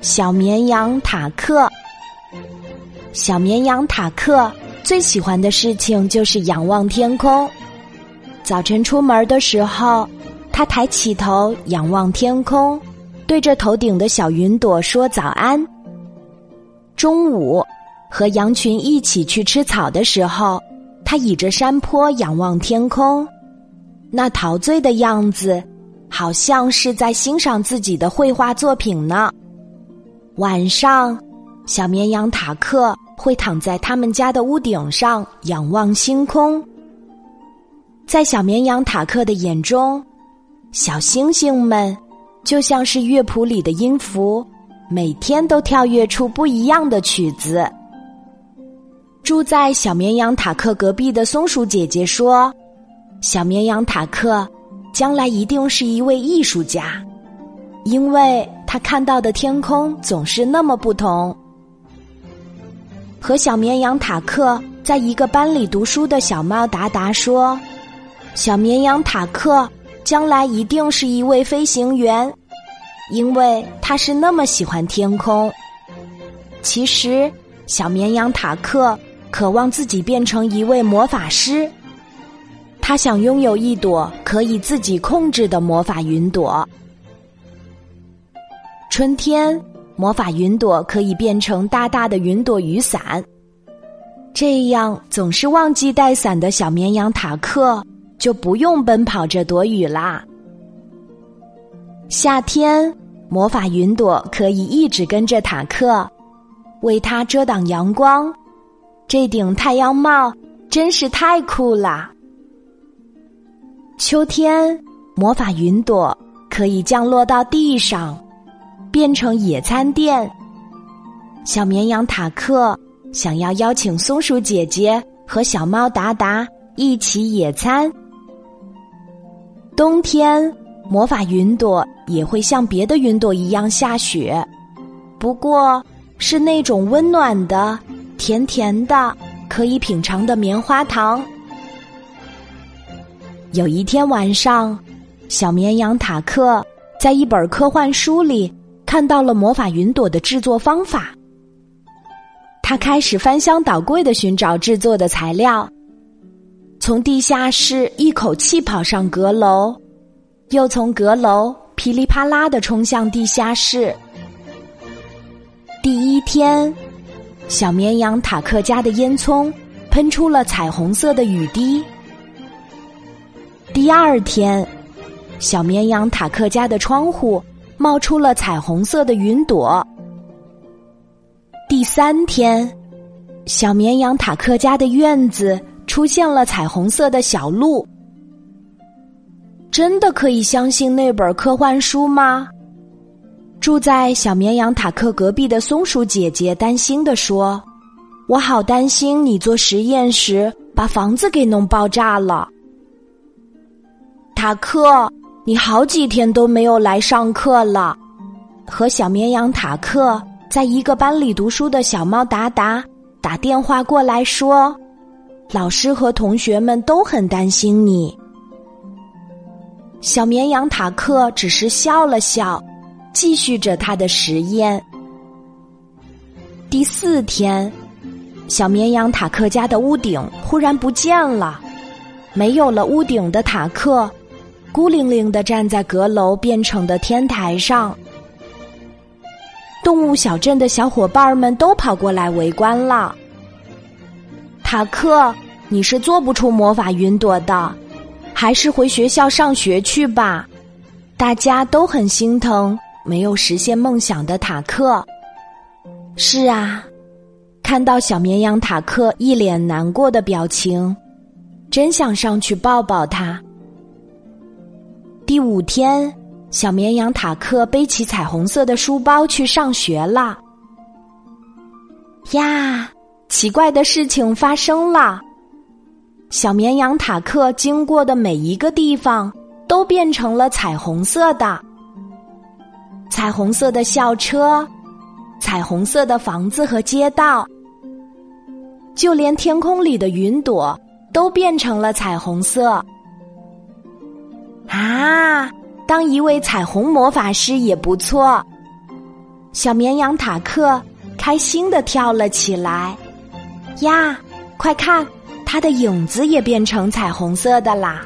小绵羊塔克。小绵羊塔克最喜欢的事情就是仰望天空。早晨出门的时候，他抬起头仰望天空，对着头顶的小云朵说早安。中午和羊群一起去吃草的时候，他倚着山坡仰望天空，那陶醉的样子。好像是在欣赏自己的绘画作品呢。晚上，小绵羊塔克会躺在他们家的屋顶上仰望星空。在小绵羊塔克的眼中，小星星们就像是乐谱里的音符，每天都跳跃出不一样的曲子。住在小绵羊塔克隔壁的松鼠姐姐说：“小绵羊塔克。”将来一定是一位艺术家，因为他看到的天空总是那么不同。和小绵羊塔克在一个班里读书的小猫达达说：“小绵羊塔克将来一定是一位飞行员，因为他是那么喜欢天空。”其实，小绵羊塔克渴望自己变成一位魔法师。他想拥有一朵可以自己控制的魔法云朵。春天，魔法云朵可以变成大大的云朵雨伞，这样总是忘记带伞的小绵羊塔克就不用奔跑着躲雨啦。夏天，魔法云朵可以一直跟着塔克，为他遮挡阳光。这顶太阳帽真是太酷了。秋天，魔法云朵可以降落到地上，变成野餐垫。小绵羊塔克想要邀请松鼠姐姐和小猫达达一起野餐。冬天，魔法云朵也会像别的云朵一样下雪，不过是那种温暖的、甜甜的、可以品尝的棉花糖。有一天晚上，小绵羊塔克在一本科幻书里看到了魔法云朵的制作方法。他开始翻箱倒柜的寻找制作的材料，从地下室一口气跑上阁楼，又从阁楼噼里啪啦的冲向地下室。第一天，小绵羊塔克家的烟囱喷出了彩虹色的雨滴。第二天，小绵羊塔克家的窗户冒出了彩虹色的云朵。第三天，小绵羊塔克家的院子出现了彩虹色的小鹿。真的可以相信那本科幻书吗？住在小绵羊塔克隔壁的松鼠姐姐担心的说：“我好担心你做实验时把房子给弄爆炸了。”塔克，你好几天都没有来上课了。和小绵羊塔克在一个班里读书的小猫达达打电话过来说，老师和同学们都很担心你。小绵羊塔克只是笑了笑，继续着他的实验。第四天，小绵羊塔克家的屋顶忽然不见了，没有了屋顶的塔克。孤零零的站在阁楼变成的天台上，动物小镇的小伙伴们都跑过来围观了。塔克，你是做不出魔法云朵的，还是回学校上学去吧。大家都很心疼没有实现梦想的塔克。是啊，看到小绵羊塔克一脸难过的表情，真想上去抱抱他。第五天，小绵羊塔克背起彩虹色的书包去上学了。呀，奇怪的事情发生了！小绵羊塔克经过的每一个地方都变成了彩虹色的，彩虹色的校车，彩虹色的房子和街道，就连天空里的云朵都变成了彩虹色。啊，当一位彩虹魔法师也不错。小绵羊塔克开心的跳了起来。呀，快看，它的影子也变成彩虹色的啦！